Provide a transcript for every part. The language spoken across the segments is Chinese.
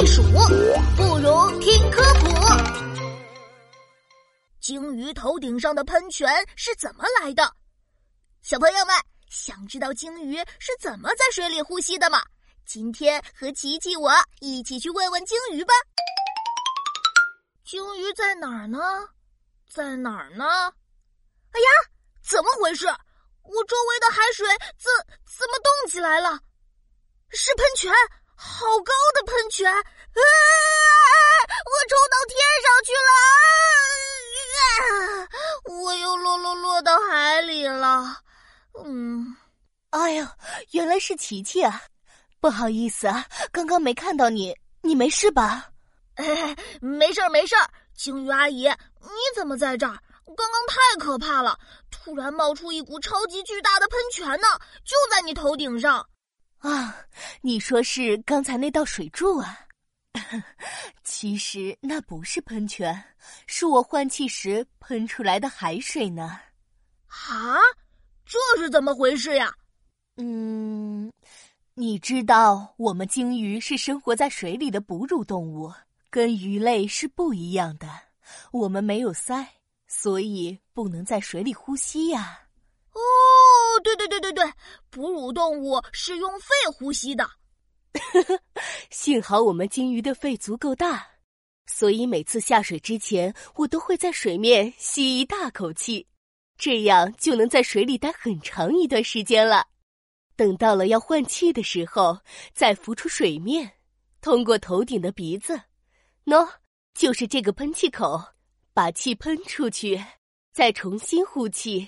避暑，不如听科普。鲸鱼头顶上的喷泉是怎么来的？小朋友们想知道鲸鱼是怎么在水里呼吸的吗？今天和琪琪我一起去问问鲸鱼吧。鲸鱼在哪儿呢？在哪儿呢？哎呀，怎么回事？我周围的海水怎怎么动起来了？是喷泉，好高的喷泉！啊，我冲到天上去了！啊，我又落落落到海里了。嗯，哎呦，原来是琪琪啊！不好意思啊，刚刚没看到你，你没事吧？哎，没事儿没事儿。鲸鱼阿姨，你怎么在这儿？刚刚太可怕了，突然冒出一股超级巨大的喷泉呢，就在你头顶上。啊，你说是刚才那道水柱啊？其实那不是喷泉，是我换气时喷出来的海水呢。啊，这是怎么回事呀？嗯，你知道我们鲸鱼是生活在水里的哺乳动物，跟鱼类是不一样的，我们没有鳃。所以不能在水里呼吸呀！对对对对对，哺乳动物是用肺呼吸的。幸好我们鲸鱼的肺足够大，所以每次下水之前，我都会在水面吸一大口气，这样就能在水里待很长一段时间了。等到了要换气的时候，再浮出水面，通过头顶的鼻子，喏，就是这个喷气口。把气喷出去，再重新呼气。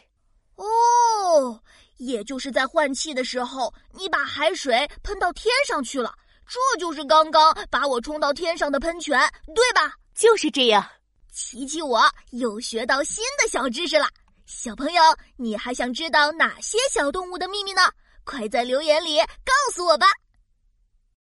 哦，也就是在换气的时候，你把海水喷到天上去了，这就是刚刚把我冲到天上的喷泉，对吧？就是这样。琪琪，我又学到新的小知识了。小朋友，你还想知道哪些小动物的秘密呢？快在留言里告诉我吧。